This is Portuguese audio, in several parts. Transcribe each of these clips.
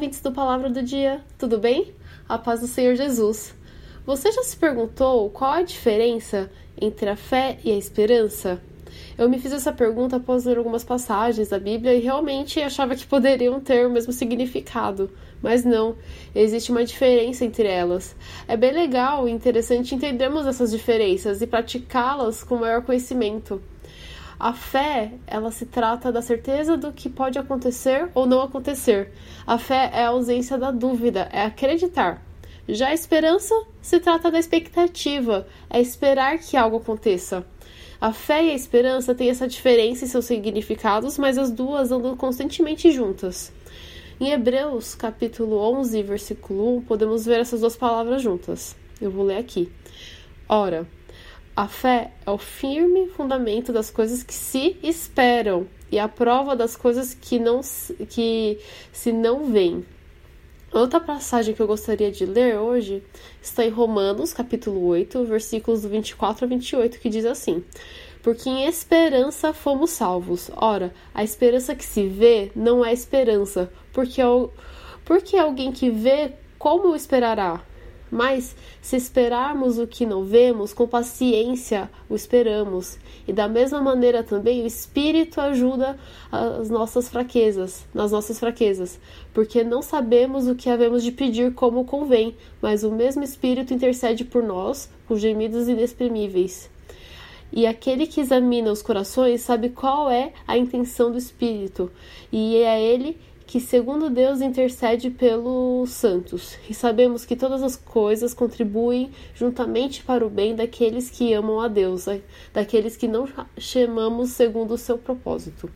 Ouvintes do Palavra do Dia, tudo bem? A paz do Senhor Jesus. Você já se perguntou qual a diferença entre a fé e a esperança? Eu me fiz essa pergunta após ler algumas passagens da Bíblia e realmente achava que poderiam ter o mesmo significado, mas não, existe uma diferença entre elas. É bem legal e interessante entendermos essas diferenças e praticá-las com maior conhecimento. A fé, ela se trata da certeza do que pode acontecer ou não acontecer. A fé é a ausência da dúvida, é acreditar. Já a esperança se trata da expectativa, é esperar que algo aconteça. A fé e a esperança têm essa diferença em seus significados, mas as duas andam constantemente juntas. Em Hebreus, capítulo 11, versículo 1, podemos ver essas duas palavras juntas. Eu vou ler aqui. Ora, a fé é o firme fundamento das coisas que se esperam e a prova das coisas que não que se não veem. Outra passagem que eu gostaria de ler hoje está em Romanos, capítulo 8, versículos do 24 a 28, que diz assim: Porque em esperança fomos salvos. Ora, a esperança que se vê não é esperança, porque, porque alguém que vê, como esperará? Mas, se esperarmos o que não vemos, com paciência o esperamos. E da mesma maneira também o Espírito ajuda as nossas fraquezas, nas nossas fraquezas, porque não sabemos o que havemos de pedir como convém, mas o mesmo Espírito intercede por nós com gemidos inexprimíveis. E aquele que examina os corações sabe qual é a intenção do Espírito, e é ele que, segundo Deus, intercede pelos santos, e sabemos que todas as coisas contribuem juntamente para o bem daqueles que amam a Deus, daqueles que não chamamos segundo o seu propósito.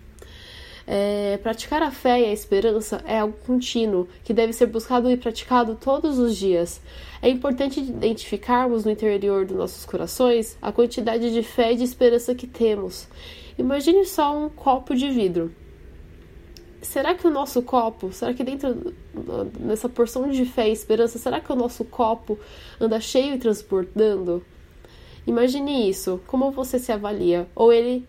É, praticar a fé e a esperança é algo contínuo, que deve ser buscado e praticado todos os dias. É importante identificarmos no interior dos nossos corações a quantidade de fé e de esperança que temos. Imagine só um copo de vidro será que o nosso copo, será que dentro nessa porção de fé e esperança, será que o nosso copo anda cheio e transportando? Imagine isso, como você se avalia? Ou ele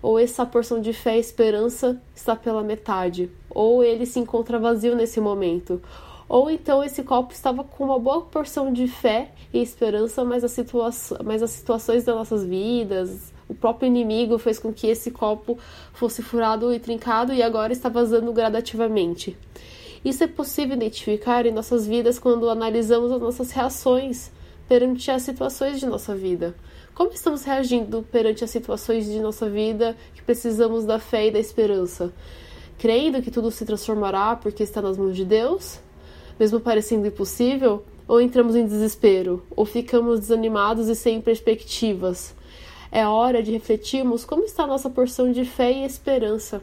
ou essa porção de fé e esperança está pela metade, ou ele se encontra vazio nesse momento, ou então esse copo estava com uma boa porção de fé e esperança, mas as, situa mas as situações das nossas vidas, o próprio inimigo fez com que esse copo fosse furado e trincado e agora está vazando gradativamente. Isso é possível identificar em nossas vidas quando analisamos as nossas reações perante as situações de nossa vida. Como estamos reagindo perante as situações de nossa vida que precisamos da fé e da esperança? Crendo que tudo se transformará porque está nas mãos de Deus? Mesmo parecendo impossível? Ou entramos em desespero? Ou ficamos desanimados e sem perspectivas? É hora de refletirmos como está nossa porção de fé e esperança.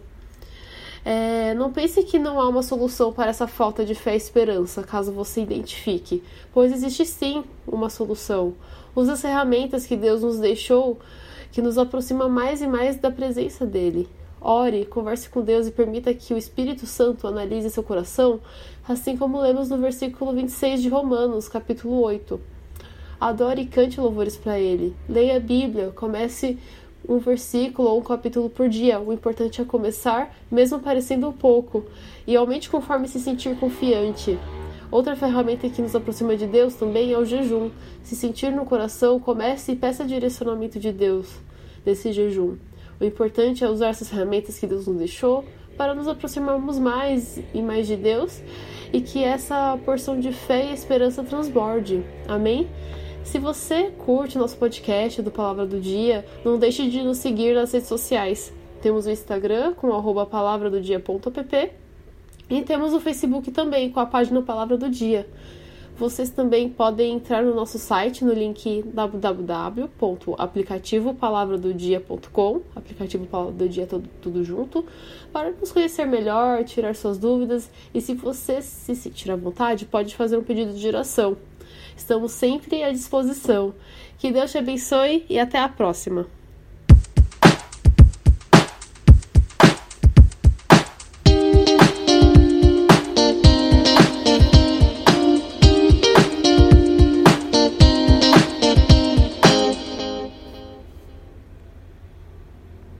É, não pense que não há uma solução para essa falta de fé e esperança, caso você identifique, pois existe sim uma solução. Use as ferramentas que Deus nos deixou, que nos aproxima mais e mais da presença dele. Ore, converse com Deus e permita que o Espírito Santo analise seu coração, assim como lemos no versículo 26 de Romanos, capítulo 8. Adore e cante louvores para Ele. Leia a Bíblia, comece um versículo ou um capítulo por dia. O importante é começar, mesmo parecendo pouco, e aumente conforme se sentir confiante. Outra ferramenta que nos aproxima de Deus também é o jejum. Se sentir no coração, comece e peça direcionamento de Deus nesse jejum. O importante é usar essas ferramentas que Deus nos deixou para nos aproximarmos mais e mais de Deus e que essa porção de fé e esperança transborde. Amém? Se você curte nosso podcast do Palavra do Dia, não deixe de nos seguir nas redes sociais. Temos o Instagram com arroba palavradodia.app e temos o Facebook também com a página Palavra do Dia. Vocês também podem entrar no nosso site no link www.aplicativopalavradodia.com, aplicativo Palavra do Dia tudo, tudo junto, para nos conhecer melhor, tirar suas dúvidas e se você se sentir à vontade, pode fazer um pedido de oração. Estamos sempre à disposição. Que Deus te abençoe e até a próxima.